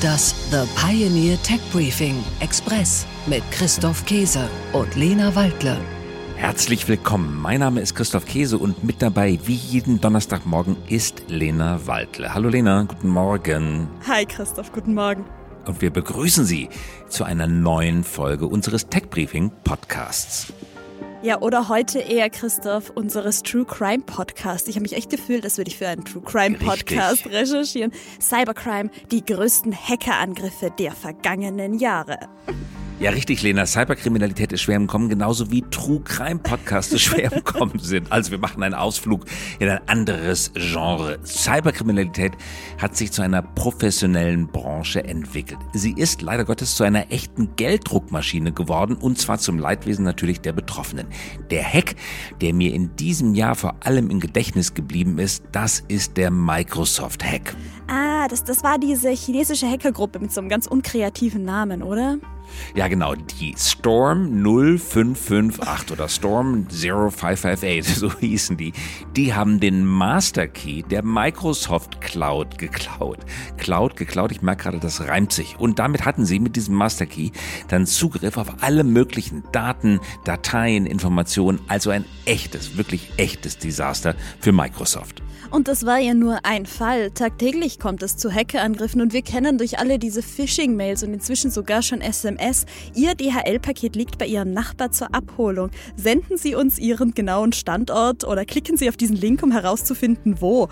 Das The Pioneer Tech Briefing Express mit Christoph Käse und Lena Waldle. Herzlich willkommen. Mein Name ist Christoph Käse und mit dabei, wie jeden Donnerstagmorgen, ist Lena Waldle. Hallo Lena, guten Morgen. Hi Christoph, guten Morgen. Und wir begrüßen Sie zu einer neuen Folge unseres Tech Briefing Podcasts. Ja, oder heute eher, Christoph, unseres True Crime Podcast. Ich habe mich echt gefühlt, als würde ich für einen True Crime Podcast Richtig. recherchieren. Cybercrime, die größten Hackerangriffe der vergangenen Jahre. Ja, richtig, Lena. Cyberkriminalität ist schwer im Kommen, genauso wie True Crime Podcasts schwer im Kommen sind. Also wir machen einen Ausflug in ein anderes Genre. Cyberkriminalität hat sich zu einer professionellen Branche entwickelt. Sie ist leider Gottes zu einer echten Gelddruckmaschine geworden und zwar zum Leidwesen natürlich der Betroffenen. Der Hack, der mir in diesem Jahr vor allem im Gedächtnis geblieben ist, das ist der Microsoft Hack. Ah, das, das war diese chinesische Hackergruppe mit so einem ganz unkreativen Namen, oder? Ja, genau, die Storm 0558 oder Storm 0558, so hießen die. Die haben den Master Key der Microsoft Cloud geklaut. Cloud geklaut, ich merke gerade, das reimt sich. Und damit hatten sie mit diesem Master Key dann Zugriff auf alle möglichen Daten, Dateien, Informationen. Also ein echtes, wirklich echtes Desaster für Microsoft. Und das war ja nur ein Fall. Tagtäglich kommt es zu Hackerangriffen und wir kennen durch alle diese Phishing-Mails und inzwischen sogar schon SMS. Ihr DHL-Paket liegt bei Ihrem Nachbar zur Abholung. Senden Sie uns Ihren genauen Standort oder klicken Sie auf diesen Link, um herauszufinden, wo.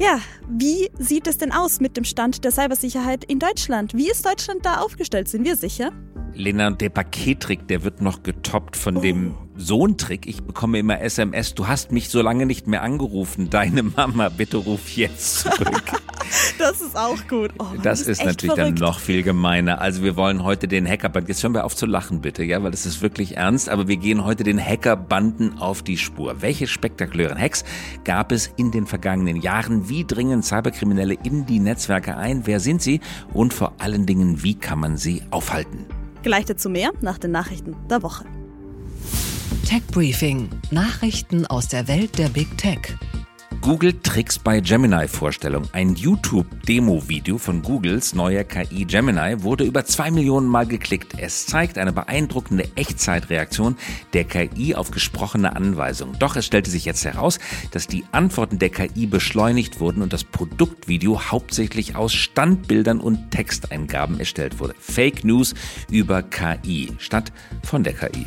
Ja, wie sieht es denn aus mit dem Stand der Cybersicherheit in Deutschland? Wie ist Deutschland da aufgestellt? Sind wir sicher? Lena, der Pakettrick, der wird noch getoppt von oh. dem Sohntrick. Ich bekomme immer SMS, du hast mich so lange nicht mehr angerufen. Deine Mama, bitte ruf jetzt zurück. das ist auch gut. Oh, Mann, das, das, ist, ist natürlich verrückt. dann noch viel gemeiner. Also wir wollen heute den Hackerband, jetzt hören wir auf zu lachen bitte, ja, weil das ist wirklich ernst, aber wir gehen heute den Hackerbanden auf die Spur. Welche spektakulären Hacks gab es in den vergangenen Jahren? Wie dringen Cyberkriminelle in die Netzwerke ein? Wer sind sie? Und vor allen Dingen, wie kann man sie aufhalten? Gleich dazu mehr nach den Nachrichten der Woche. Tech Briefing: Nachrichten aus der Welt der Big Tech. Google Tricks bei Gemini Vorstellung. Ein YouTube-Demo-Video von Googles neuer KI Gemini wurde über zwei Millionen Mal geklickt. Es zeigt eine beeindruckende Echtzeitreaktion der KI auf gesprochene Anweisungen. Doch es stellte sich jetzt heraus, dass die Antworten der KI beschleunigt wurden und das Produktvideo hauptsächlich aus Standbildern und Texteingaben erstellt wurde. Fake News über KI statt von der KI.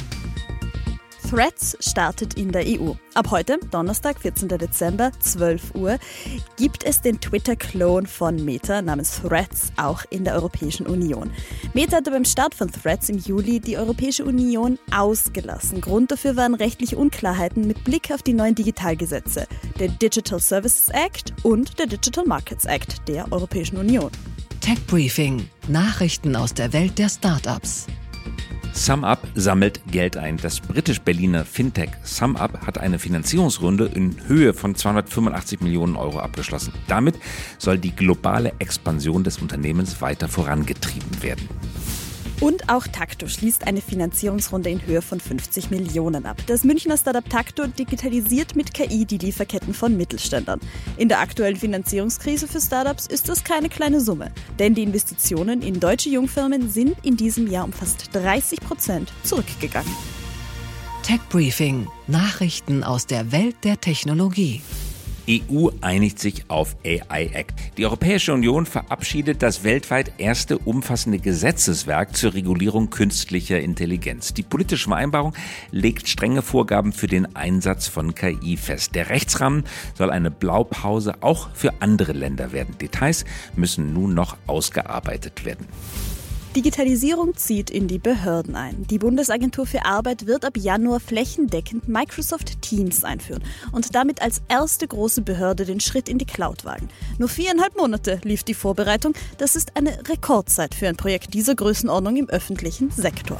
Threads startet in der EU. Ab heute, Donnerstag, 14. Dezember, 12 Uhr, gibt es den Twitter-Klon von Meta namens Threads auch in der Europäischen Union. Meta hatte beim Start von Threads im Juli die Europäische Union ausgelassen. Grund dafür waren rechtliche Unklarheiten mit Blick auf die neuen Digitalgesetze, der Digital Services Act und der Digital Markets Act der Europäischen Union. Tech Briefing: Nachrichten aus der Welt der Startups. SumUp sammelt Geld ein. Das britisch-Berliner Fintech SumUp hat eine Finanzierungsrunde in Höhe von 285 Millionen Euro abgeschlossen. Damit soll die globale Expansion des Unternehmens weiter vorangetrieben werden. Und auch Takto schließt eine Finanzierungsrunde in Höhe von 50 Millionen ab. Das Münchner Startup Takto digitalisiert mit KI die Lieferketten von Mittelständlern. In der aktuellen Finanzierungskrise für Startups ist das keine kleine Summe, denn die Investitionen in deutsche Jungfirmen sind in diesem Jahr um fast 30 Prozent zurückgegangen. Tech Briefing: Nachrichten aus der Welt der Technologie. EU einigt sich auf AI Act. Die Europäische Union verabschiedet das weltweit erste umfassende Gesetzeswerk zur Regulierung künstlicher Intelligenz. Die politische Vereinbarung legt strenge Vorgaben für den Einsatz von KI fest. Der Rechtsrahmen soll eine Blaupause auch für andere Länder werden. Details müssen nun noch ausgearbeitet werden. Digitalisierung zieht in die Behörden ein. Die Bundesagentur für Arbeit wird ab Januar flächendeckend Microsoft Teams einführen und damit als erste große Behörde den Schritt in die Cloud wagen. Nur viereinhalb Monate lief die Vorbereitung. Das ist eine Rekordzeit für ein Projekt dieser Größenordnung im öffentlichen Sektor.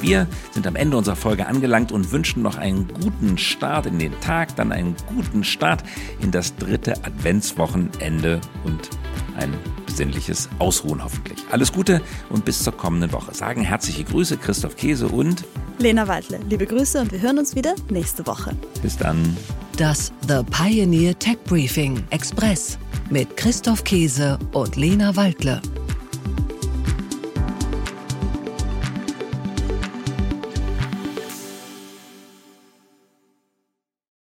Wir sind am Ende unserer Folge angelangt und wünschen noch einen guten Start in den Tag, dann einen guten Start in das dritte Adventswochenende und ein besinnliches Ausruhen hoffentlich. Alles Gute und bis zur kommenden Woche. Sagen herzliche Grüße Christoph Käse und Lena Waldle. Liebe Grüße und wir hören uns wieder nächste Woche. Bis dann. Das The Pioneer Tech Briefing Express mit Christoph Käse und Lena Waldle.